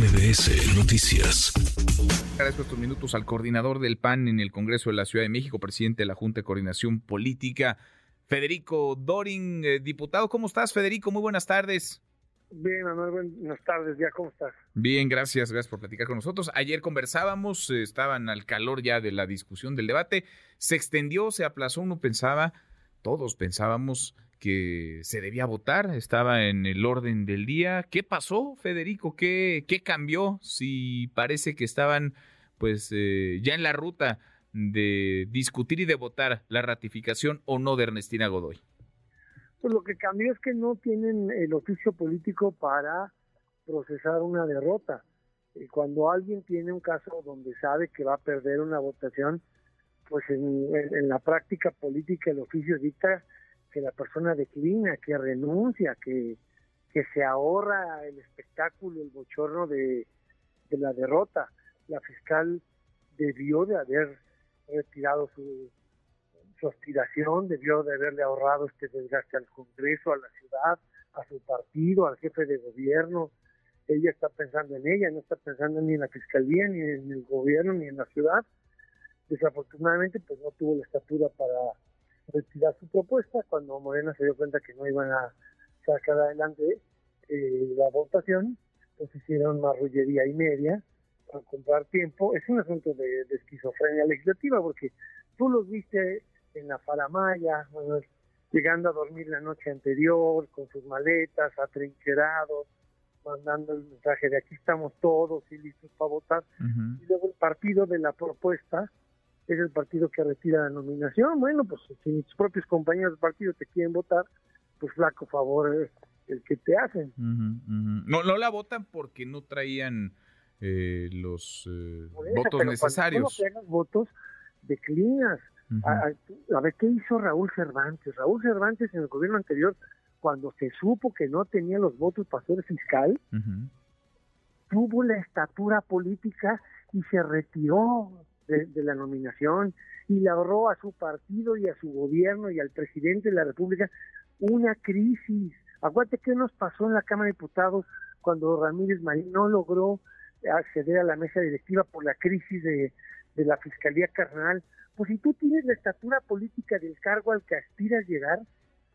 MBS Noticias. Agradezco estos minutos al coordinador del PAN en el Congreso de la Ciudad de México, presidente de la Junta de Coordinación Política, Federico Dorin. Eh, diputado, ¿cómo estás, Federico? Muy buenas tardes. Bien, Manuel, buenas tardes, ya, ¿cómo estás? Bien, gracias, gracias por platicar con nosotros. Ayer conversábamos, eh, estaban al calor ya de la discusión del debate, se extendió, se aplazó, uno pensaba, todos pensábamos que se debía votar, estaba en el orden del día. ¿Qué pasó, Federico? ¿Qué, qué cambió? Si parece que estaban pues eh, ya en la ruta de discutir y de votar la ratificación o no de Ernestina Godoy. Pues lo que cambió es que no tienen el oficio político para procesar una derrota. Cuando alguien tiene un caso donde sabe que va a perder una votación, pues en, en la práctica política el oficio dicta que la persona declina, que renuncia, que, que se ahorra el espectáculo, el bochorno de, de la derrota. La fiscal debió de haber retirado su, su aspiración, debió de haberle ahorrado este desgaste al Congreso, a la ciudad, a su partido, al jefe de gobierno. Ella está pensando en ella, no está pensando ni en la fiscalía, ni en el gobierno, ni en la ciudad. Desafortunadamente, pues no tuvo la estatura para retirar su propuesta. Cuando Morena se dio cuenta que no iban a sacar adelante eh, la votación, pues hicieron marrullería y media para comprar tiempo. Es un asunto de, esquizofrenia legislativa, porque tú los viste en la faramaya, llegando a dormir la noche anterior, con sus maletas, atrincherados, mandando el mensaje de aquí estamos todos y listos para votar. Y luego el partido de la propuesta es el partido que retira la nominación. Bueno, pues si tus propios compañeros del partido te quieren votar, pues flaco favor es el que te hacen. No, no la votan porque no traían eh, los eh, votos necesarios. Cuando votos, declinas. a, ver, ¿qué hizo Raúl Cervantes? Raúl Cervantes en el gobierno anterior, cuando se supo que no tenía los votos para ser fiscal, tuvo la estatura política y se retiró de, la nominación y le ahorró a su partido y a su gobierno y al presidente de la República una crisis. Acuérdate qué nos pasó en la Cámara de Diputados cuando Ramírez Marín no logró acceder a la mesa directiva por la crisis de, de la Fiscalía Carnal. Pues si tú tienes la estatura política del cargo al que aspiras llegar,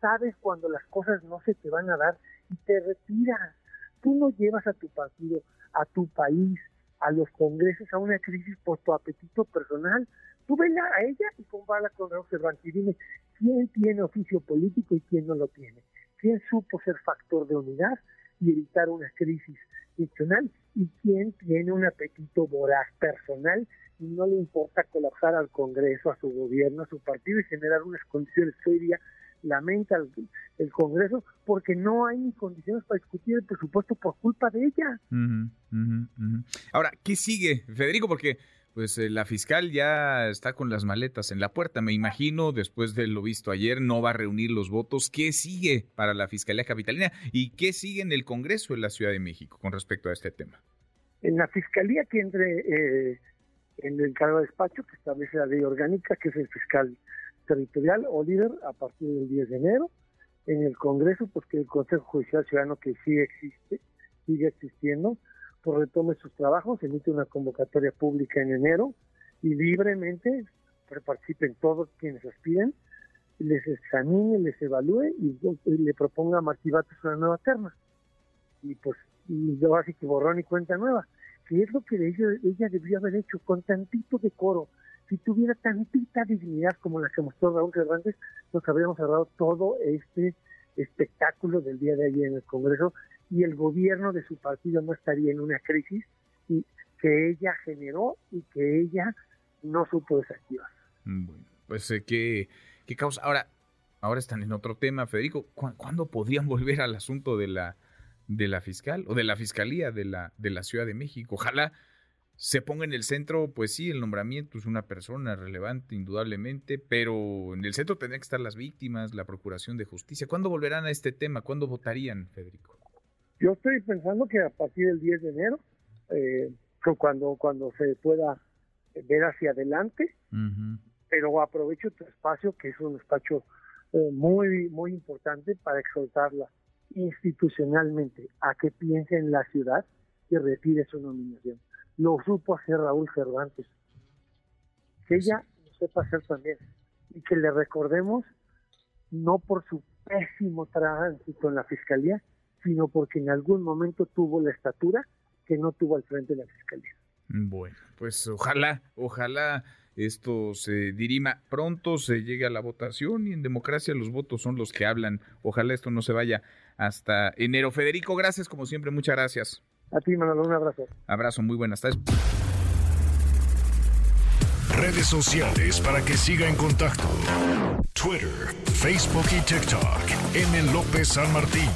sabes cuando las cosas no se te van a dar y te retiras. Tú no llevas a tu partido, a tu país, a los congresos a una crisis por tu apetito personal. Tú vela a ella y compárala con Raúl Cervantes y dime quién tiene oficio político y quién no lo tiene. ¿Quién supo ser factor de unidad y evitar una crisis nacional? ¿Y quién tiene un apetito voraz personal y no le importa colapsar al Congreso, a su gobierno, a su partido y generar unas condiciones serias lamenta el, Congreso porque no hay ni condiciones para discutir el presupuesto por culpa de ella. Ahora, ¿qué sigue, Federico? Porque pues eh, la fiscal ya está con las maletas en la puerta. Me imagino, después de lo visto ayer, no va a reunir los votos. ¿Qué sigue para la Fiscalía Capitalina y qué sigue en el Congreso de la Ciudad de México con respecto a este tema? En la Fiscalía que entre eh, en el cargo de despacho que establece la ley orgánica, que es el fiscal territorial o líder a partir del 10 de enero. En el Congreso, pues que el Consejo Judicial Ciudadano, que sí existe, sigue existiendo, pues retome sus trabajos, emite una convocatoria pública en enero y libremente participen todos quienes aspiren, les examine, les evalúe y, le proponga a Martí una nueva terna. Y pues, y yo así que borrón y cuenta nueva, que es lo que ella, ella debió haber hecho con tantito decoro, si tuviera tantita dignidad como la que mostró Raúl Cervantes, nos habríamos cerrado todo este espectáculo del día de ayer en el Congreso y el gobierno de su partido no estaría en una crisis y que ella generó y que ella no supo desactivar. Bueno, pues eh, ¿qué, qué causa. Ahora, ahora están en otro tema, Federico. ¿Cuándo podrían volver al asunto de la de la fiscal o de la fiscalía de la de la Ciudad de México? Ojalá se ponga en el centro, pues sí, el nombramiento es una persona relevante, indudablemente, pero en el centro tendrían que estar las víctimas, la procuración de justicia. ¿Cuándo volverán a este tema? ¿Cuándo votarían, Federico? Yo estoy pensando que a partir del 10 de enero, eh, cuando, cuando se pueda ver hacia adelante, pero aprovecho tu espacio, que es un espacio eh, muy, muy importante para exhortarla institucionalmente a que piense en la ciudad y retire su nominación. Lo supo hacer Raúl Cervantes. Que ella lo sepa hacer también. Y que le recordemos no por su pésimo tránsito en la fiscalía, sino porque en algún momento tuvo la estatura que no tuvo al frente de la fiscalía. Bueno, pues ojalá, ojalá esto se dirima pronto, se llegue a la votación y en democracia los votos son los que hablan. Ojalá esto no se vaya hasta enero. Federico, gracias como siempre, muchas gracias. A ti, Manolo, un abrazo. Abrazo, muy buenas tardes. Redes sociales para que siga en contacto: Twitter, Facebook y TikTok. M. López San Martín.